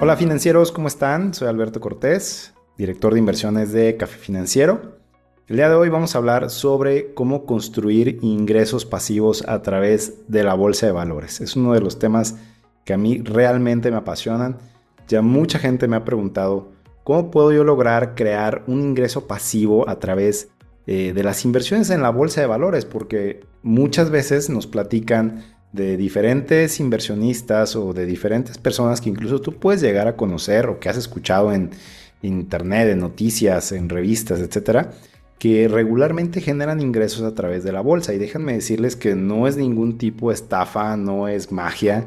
Hola financieros, ¿cómo están? Soy Alberto Cortés, director de inversiones de Café Financiero. El día de hoy vamos a hablar sobre cómo construir ingresos pasivos a través de la bolsa de valores. Es uno de los temas que a mí realmente me apasionan. Ya mucha gente me ha preguntado cómo puedo yo lograr crear un ingreso pasivo a través eh, de las inversiones en la bolsa de valores, porque muchas veces nos platican de diferentes inversionistas o de diferentes personas que incluso tú puedes llegar a conocer o que has escuchado en internet, en noticias, en revistas, etcétera, que regularmente generan ingresos a través de la bolsa. Y déjenme decirles que no es ningún tipo de estafa, no es magia,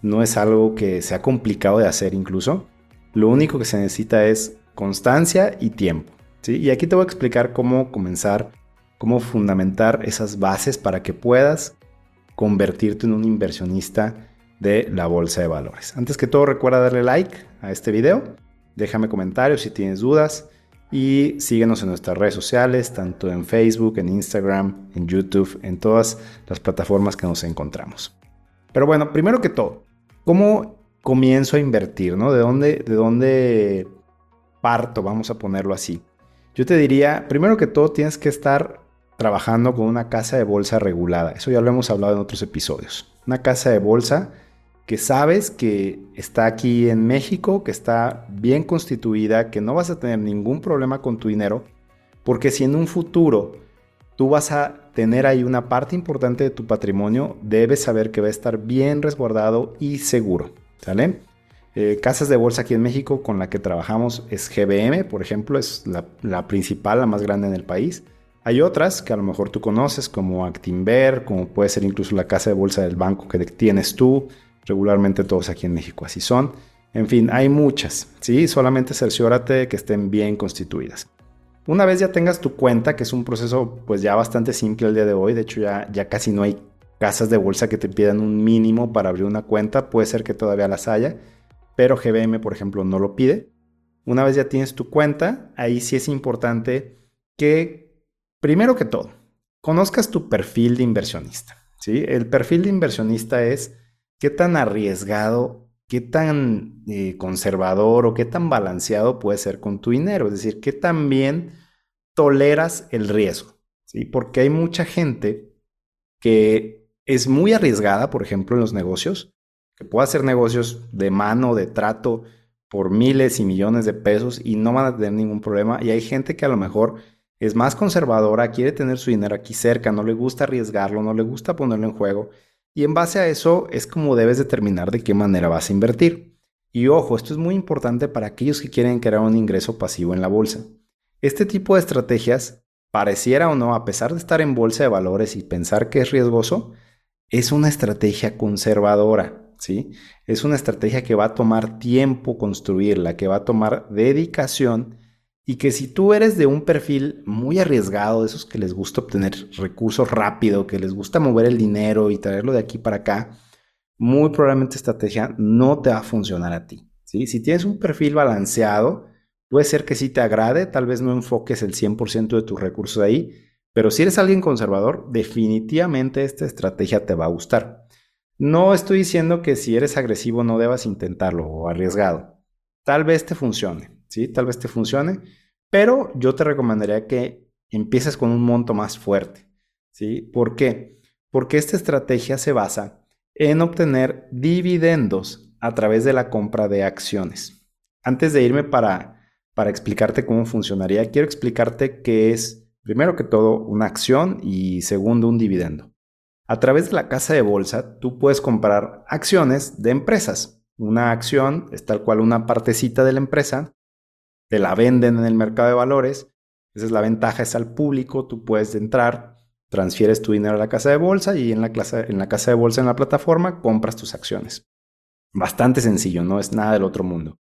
no es algo que sea complicado de hacer incluso. Lo único que se necesita es constancia y tiempo. ¿sí? Y aquí te voy a explicar cómo comenzar, cómo fundamentar esas bases para que puedas convertirte en un inversionista de la bolsa de valores. Antes que todo recuerda darle like a este video, déjame comentarios si tienes dudas y síguenos en nuestras redes sociales, tanto en Facebook, en Instagram, en YouTube, en todas las plataformas que nos encontramos. Pero bueno, primero que todo, ¿cómo comienzo a invertir? ¿no? ¿De, dónde, ¿De dónde parto? Vamos a ponerlo así. Yo te diría, primero que todo tienes que estar trabajando con una casa de bolsa regulada. Eso ya lo hemos hablado en otros episodios. Una casa de bolsa que sabes que está aquí en México, que está bien constituida, que no vas a tener ningún problema con tu dinero, porque si en un futuro tú vas a tener ahí una parte importante de tu patrimonio, debes saber que va a estar bien resguardado y seguro. ¿Sale? Eh, casas de bolsa aquí en México con la que trabajamos es GBM, por ejemplo, es la, la principal, la más grande en el país. Hay otras que a lo mejor tú conoces, como Actinver, como puede ser incluso la casa de bolsa del banco que tienes tú. Regularmente todos aquí en México así son. En fin, hay muchas, ¿sí? Solamente cerciórate que estén bien constituidas. Una vez ya tengas tu cuenta, que es un proceso pues ya bastante simple el día de hoy, de hecho ya, ya casi no hay casas de bolsa que te pidan un mínimo para abrir una cuenta, puede ser que todavía las haya, pero GBM por ejemplo no lo pide. Una vez ya tienes tu cuenta, ahí sí es importante que Primero que todo, conozcas tu perfil de inversionista. ¿sí? El perfil de inversionista es qué tan arriesgado, qué tan eh, conservador o qué tan balanceado puede ser con tu dinero. Es decir, qué tan bien toleras el riesgo. ¿sí? Porque hay mucha gente que es muy arriesgada, por ejemplo, en los negocios, que puede hacer negocios de mano, de trato, por miles y millones de pesos y no van a tener ningún problema. Y hay gente que a lo mejor es más conservadora, quiere tener su dinero aquí cerca, no le gusta arriesgarlo, no le gusta ponerlo en juego. Y en base a eso es como debes determinar de qué manera vas a invertir. Y ojo, esto es muy importante para aquellos que quieren crear un ingreso pasivo en la bolsa. Este tipo de estrategias, pareciera o no, a pesar de estar en bolsa de valores y pensar que es riesgoso, es una estrategia conservadora, ¿sí? Es una estrategia que va a tomar tiempo construirla, que va a tomar dedicación y que si tú eres de un perfil muy arriesgado, de esos que les gusta obtener recursos rápido, que les gusta mover el dinero y traerlo de aquí para acá, muy probablemente esta estrategia no te va a funcionar a ti. Si tienes un perfil balanceado, puede ser que sí te agrade, tal vez no enfoques el 100% de tus recursos ahí, pero si eres alguien conservador, definitivamente esta estrategia te va a gustar. No estoy diciendo que si eres agresivo no debas intentarlo o arriesgado. Tal vez te funcione, ¿sí? Tal vez te funcione, pero yo te recomendaría que empieces con un monto más fuerte, ¿sí? ¿Por qué? Porque esta estrategia se basa en obtener dividendos a través de la compra de acciones. Antes de irme para, para explicarte cómo funcionaría, quiero explicarte qué es, primero que todo, una acción y segundo, un dividendo. A través de la casa de bolsa, tú puedes comprar acciones de empresas. Una acción es tal cual una partecita de la empresa te la venden en el mercado de valores. Esa es la ventaja, es al público, tú puedes entrar, transfieres tu dinero a la casa de bolsa y en la, en la casa de bolsa, en la plataforma, compras tus acciones. Bastante sencillo, no es nada del otro mundo.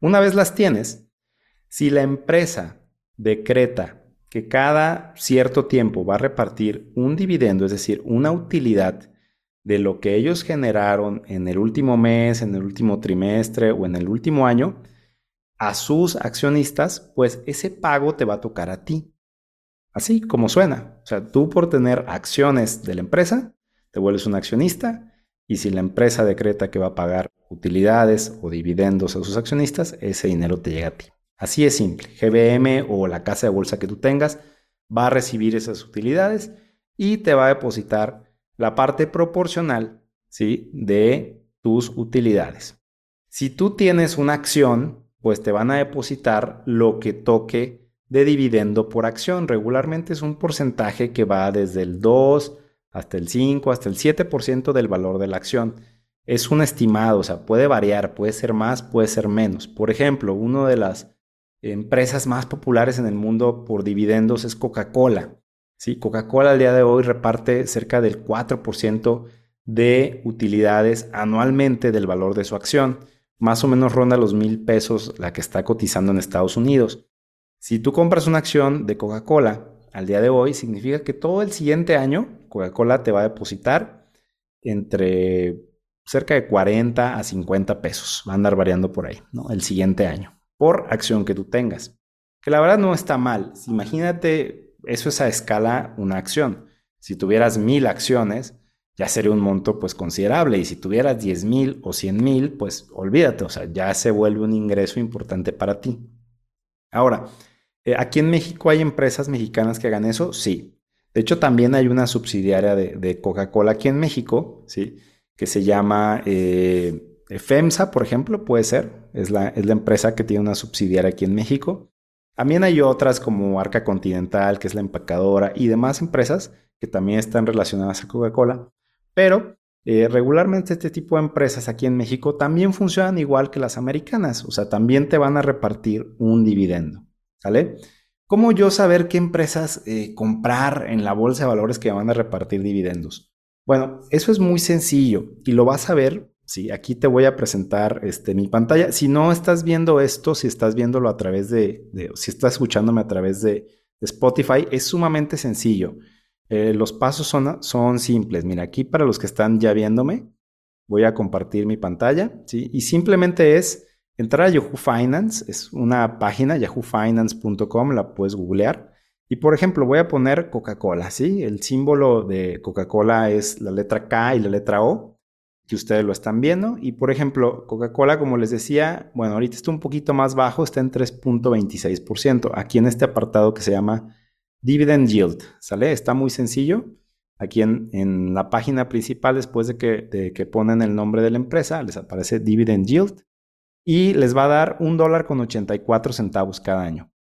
Una vez las tienes, si la empresa decreta que cada cierto tiempo va a repartir un dividendo, es decir, una utilidad de lo que ellos generaron en el último mes, en el último trimestre o en el último año, a sus accionistas, pues ese pago te va a tocar a ti. Así como suena. O sea, tú por tener acciones de la empresa, te vuelves un accionista y si la empresa decreta que va a pagar utilidades o dividendos a sus accionistas, ese dinero te llega a ti. Así es simple. GBM o la casa de bolsa que tú tengas va a recibir esas utilidades y te va a depositar la parte proporcional ¿sí? de tus utilidades. Si tú tienes una acción, pues te van a depositar lo que toque de dividendo por acción. Regularmente es un porcentaje que va desde el 2 hasta el 5, hasta el 7% del valor de la acción. Es un estimado, o sea, puede variar, puede ser más, puede ser menos. Por ejemplo, una de las empresas más populares en el mundo por dividendos es Coca-Cola. ¿sí? Coca-Cola al día de hoy reparte cerca del 4% de utilidades anualmente del valor de su acción. Más o menos ronda los mil pesos la que está cotizando en Estados Unidos. Si tú compras una acción de Coca-Cola al día de hoy, significa que todo el siguiente año Coca-Cola te va a depositar entre cerca de 40 a 50 pesos. Va a andar variando por ahí, ¿no? El siguiente año, por acción que tú tengas. Que la verdad no está mal. Imagínate, eso es a escala una acción. Si tuvieras mil acciones, ya sería un monto pues considerable. Y si tuvieras 10 mil o 100 mil, pues olvídate, o sea, ya se vuelve un ingreso importante para ti. Ahora, eh, ¿aquí en México hay empresas mexicanas que hagan eso? Sí. De hecho, también hay una subsidiaria de, Coca-Cola aquí en México, ¿sí? Que se llama eh, FEMSA, por ejemplo, puede ser. Es la, es la empresa que tiene una subsidiaria aquí en México. También hay otras como Arca Continental, que es la empacadora, y demás empresas que también están relacionadas a Coca-Cola. Pero eh, regularmente este tipo de empresas aquí en México también funcionan igual que las americanas, o sea, también te van a repartir un dividendo, ¿sale? ¿Cómo yo saber qué empresas eh, comprar en la bolsa de valores que van a repartir dividendos? Bueno, eso es muy sencillo y lo vas a ver. Sí, aquí te voy a presentar este, mi pantalla. Si no estás viendo esto, si estás viéndolo a través de, si estás escuchándome a través de, Spotify, es sumamente sencillo. Eh, los pasos son, son simples. Mira, aquí para los que están ya viéndome, voy a compartir mi pantalla, ¿sí? Y simplemente es entrar a Yahoo Finance, es una página, yahoofinance.com, la puedes googlear. Y por ejemplo, voy a poner Coca-Cola, ¿sí? El símbolo de Coca-Cola es la letra K y la letra O, que ustedes lo están viendo. Y por ejemplo, Coca-Cola, como les decía, bueno, ahorita está un poquito más bajo, está en 3.26%. Aquí en este apartado que se llama Dividend Yield, ¿sale? Está muy sencillo. Aquí en, la página principal, después de que, que ponen el nombre de la empresa, les aparece Dividend Yield y les va a dar un dólar con 84 centavos cada año.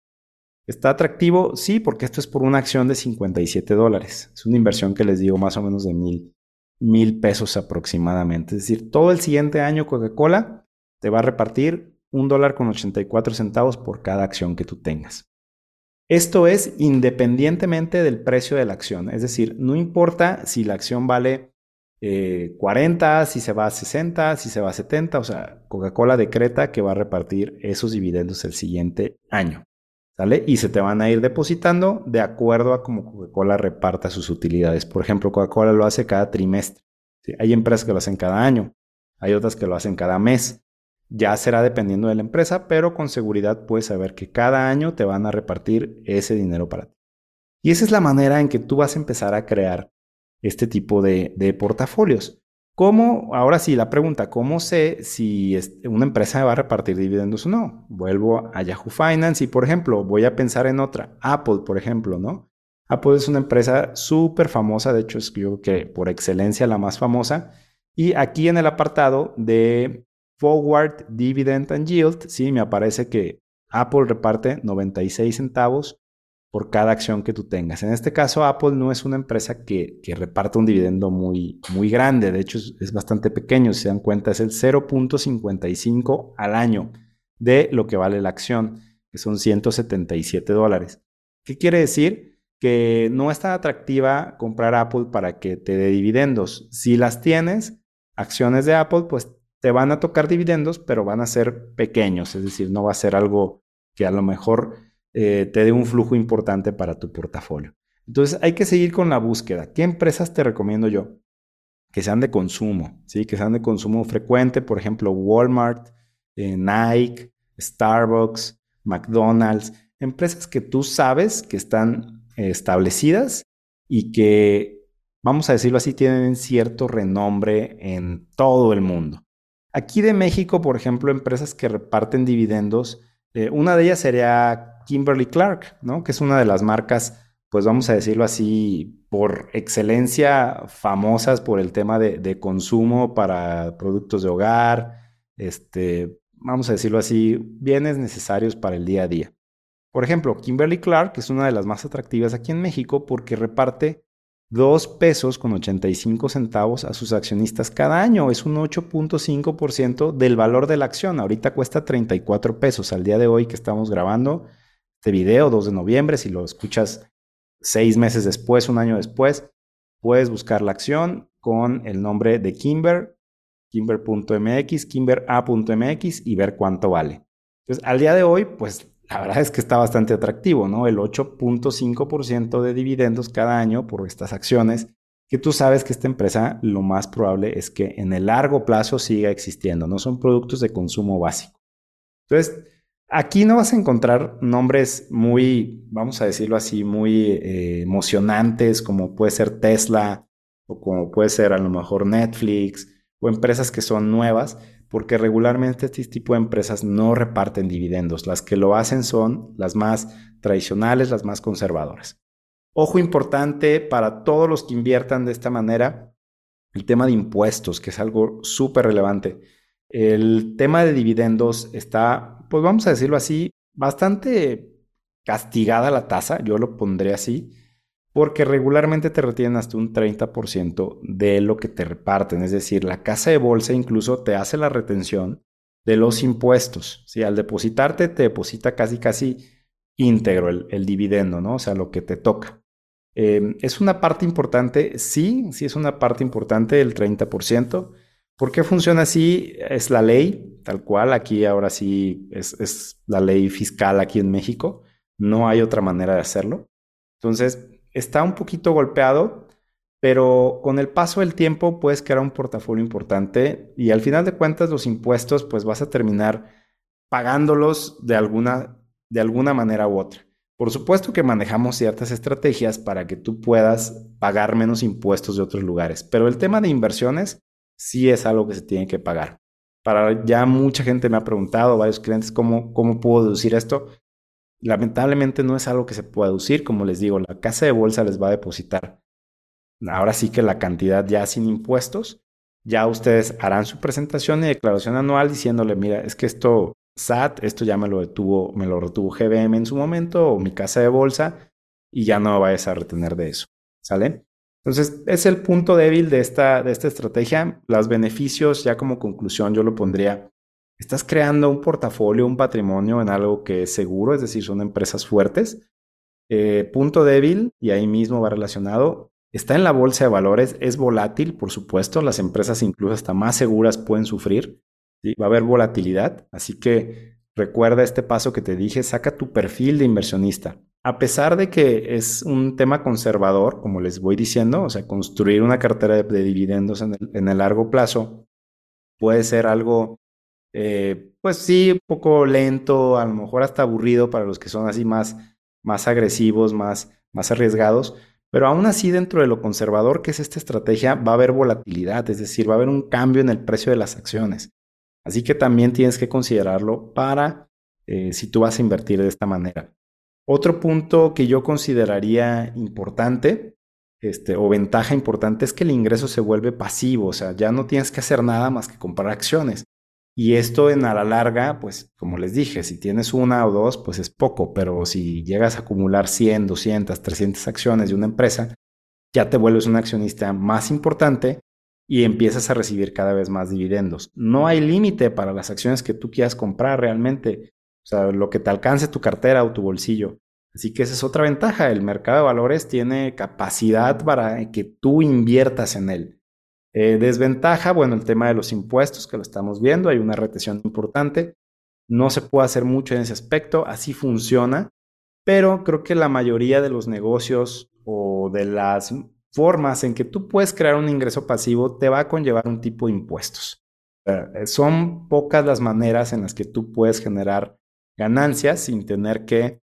¿Está atractivo? Sí, porque esto es por una acción de 57 dólares. Es una inversión que les digo más o menos de mil, mil pesos aproximadamente. Es decir, todo el siguiente año Coca-Cola te va a repartir un dólar con 84 centavos por cada acción que tú tengas. Esto es independientemente del precio de la acción. Es decir, no importa si la acción vale 40, eh, si se va a 60, si se va a 70, o sea, Coca-Cola decreta que va a repartir esos dividendos el siguiente año, ¿sale? Y se te van a ir depositando de acuerdo a cómo Coca-Cola reparta sus utilidades. Por ejemplo, Coca-Cola lo hace cada trimestre. Hay empresas que lo hacen cada año, hay otras que lo hacen cada mes. Ya será dependiendo de la empresa, pero con seguridad puedes saber que cada año te van a repartir ese dinero para ti. Y esa es la manera en que tú vas a empezar a crear este tipo de, portafolios. ¿Cómo? Ahora sí, la pregunta, ¿cómo sé si una empresa va a repartir dividendos o no? Vuelvo a Yahoo Finance y, por ejemplo, voy a pensar en otra, Apple, por ejemplo, ¿no? Apple es una empresa súper famosa, de hecho es yo que por excelencia la más famosa. Y aquí en el apartado de Forward Dividend and Yield, sí, me aparece que Apple reparte 96 centavos por cada acción que tú tengas. En este caso, Apple no es una empresa que, que reparte un dividendo muy, muy grande, de hecho es, bastante pequeño, si se dan cuenta, es el 0.55 al año de lo que vale la acción, que son 177 dólares. ¿Qué quiere decir? Que no es tan atractiva comprar Apple para que te dé dividendos. Si las tienes, acciones de Apple, pues te van a tocar dividendos, pero van a ser pequeños, es decir, no va a ser algo que a lo mejor eh, te dé un flujo importante para tu portafolio. Entonces hay que seguir con la búsqueda. ¿Qué empresas te recomiendo yo? Que sean de consumo, ¿sí? que sean de consumo frecuente, por ejemplo, Walmart, eh, Nike, Starbucks, McDonald's, empresas que tú sabes que están eh, establecidas y que, vamos a decirlo así, tienen cierto renombre en todo el mundo. Aquí de México, por ejemplo, empresas que reparten dividendos, eh, una de ellas sería Kimberly Clark, ¿no? Que es una de las marcas, pues vamos a decirlo así, por excelencia famosas por el tema de, consumo para productos de hogar, este, vamos a decirlo así, bienes necesarios para el día a día. Por ejemplo, Kimberly Clark es una de las más atractivas aquí en México porque reparte 2 pesos con 85 centavos a sus accionistas cada año. Es un 8.5% del valor de la acción. Ahorita cuesta 34 pesos al día de hoy que estamos grabando este video, 2 de noviembre. Si lo escuchas seis meses después, un año después, puedes buscar la acción con el nombre de Kimber kimber.mx, kimbera.mx y ver cuánto vale. Entonces, al día de hoy, pues la verdad es que está bastante atractivo, ¿no? El 8.5% de dividendos cada año por estas acciones, que tú sabes que esta empresa lo más probable es que en el largo plazo siga existiendo, no son productos de consumo básico. Entonces, aquí no vas a encontrar nombres muy, vamos a decirlo así, muy eh, emocionantes, como puede ser Tesla o como puede ser a lo mejor Netflix o empresas que son nuevas, porque regularmente este tipo de empresas no reparten dividendos. Las que lo hacen son las más tradicionales, las más conservadoras. Ojo importante para todos los que inviertan de esta manera, el tema de impuestos, que es algo súper relevante. El tema de dividendos está, pues vamos a decirlo así, bastante castigada la tasa, yo lo pondré así porque regularmente te retienen hasta un 30% de lo que te reparten. Es decir, la casa de bolsa incluso te hace la retención de los impuestos. Si Al depositarte te deposita casi, casi íntegro el, dividendo, ¿no? O sea, lo que te toca. Em, ¿Es una parte importante? Sí, sí es una parte importante el 30%. ¿Por qué funciona así? Es la ley, tal cual. Aquí ahora sí es, es la ley fiscal aquí en México. No hay otra manera de hacerlo. Entonces, está un poquito golpeado, pero con el paso del tiempo puedes crear un portafolio importante y al final de cuentas los impuestos pues vas a terminar pagándolos de alguna, de alguna manera u otra. Por supuesto que manejamos ciertas estrategias para que tú puedas pagar menos impuestos de otros lugares, pero el tema de inversiones sí es algo que se tiene que pagar. Para ya mucha gente me ha preguntado, varios clientes, ¿cómo, cómo puedo deducir esto? Lamentablemente no es algo que se pueda deducir, como les digo, la casa de bolsa les va a depositar. Ahora sí que la cantidad ya sin impuestos, ya ustedes harán su presentación y declaración anual diciéndole, mira, es que esto SAT, esto ya me lo detuvo, me lo retuvo GBM en su momento o mi casa de bolsa y ya no vayas a retener de eso. ¿Sale? Entonces, es el punto débil de esta, de esta estrategia. Los beneficios, ya como conclusión, yo lo pondría Estás creando un portafolio, un patrimonio en algo que es seguro, es decir, son empresas fuertes. Eh, punto débil, y ahí mismo va relacionado, está en la bolsa de valores, es volátil, por supuesto, las empresas incluso hasta más seguras pueden sufrir, va a haber volatilidad, así que recuerda este paso que te dije, saca tu perfil de inversionista. A pesar de que es un tema conservador, como les voy diciendo, o sea, construir una cartera de, dividendos en el, en el largo plazo puede ser algo eh, pues sí, un poco lento, a lo mejor hasta aburrido para los que son así más, más agresivos, más, más arriesgados, pero aún así dentro de lo conservador que es esta estrategia va a haber volatilidad, es decir, va a haber un cambio en el precio de las acciones. Así que también tienes que considerarlo para eh, si tú vas a invertir de esta manera. Otro punto que yo consideraría importante este, o ventaja importante es que el ingreso se vuelve pasivo, o sea, ya no tienes que hacer nada más que comprar acciones. Y esto en a la larga, pues como les dije, si tienes una o dos, pues es poco, pero si llegas a acumular 100, 200, 300 acciones de una empresa, ya te vuelves un accionista más importante y empiezas a recibir cada vez más dividendos. No hay límite para las acciones que tú quieras comprar realmente, o sea, lo que te alcance tu cartera o tu bolsillo. Así que esa es otra ventaja, el mercado de valores tiene capacidad para que tú inviertas en él. Eh, desventaja, bueno, el tema de los impuestos, que lo estamos viendo, hay una retención importante. No se puede hacer mucho en ese aspecto, así funciona, pero creo que la mayoría de los negocios o de las formas en que tú puedes crear un ingreso pasivo te va a conllevar un tipo de impuestos. Eh, son pocas las maneras en las que tú puedes generar ganancias sin tener que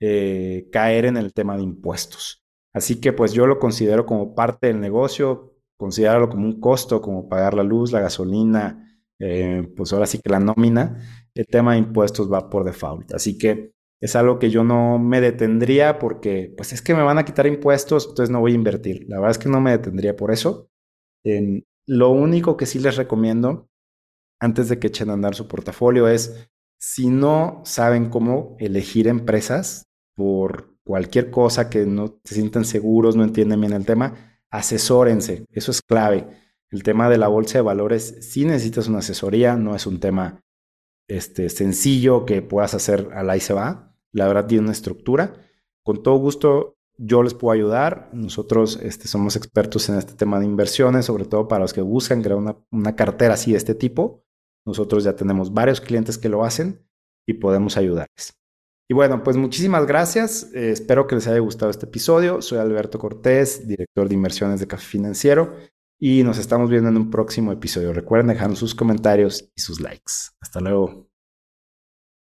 eh, caer en el tema de impuestos. Así que pues yo lo considero como parte del negocio, considerarlo como un costo, como pagar la luz, la gasolina, eh, pues ahora sí que la nómina, el tema de impuestos va por default. Así que es algo que yo no me detendría porque, pues es que me van a quitar impuestos, entonces no voy a invertir. La verdad es que no me detendría por eso. lo único que sí les recomiendo, antes de que echen a andar su portafolio, es si no saben cómo elegir empresas por cualquier cosa que no se sientan seguros, no entienden bien el tema, asesórense. Eso es clave. El tema de la bolsa de valores, si necesitas una asesoría, no es un tema este, sencillo que puedas hacer al ahí se va la verdad tiene una estructura. Con todo gusto yo les puedo ayudar. Nosotros este, somos expertos en este tema de inversiones, sobre todo para los que buscan crear una, cartera así de este tipo. Nosotros ya tenemos varios clientes que lo hacen y podemos ayudarles. Y bueno, pues muchísimas gracias. Eh, espero que les haya gustado este episodio. Soy Alberto Cortés, director de inversiones de Café Financiero, y nos estamos viendo en un próximo episodio. Recuerden dejarnos sus comentarios y sus likes. Hasta luego.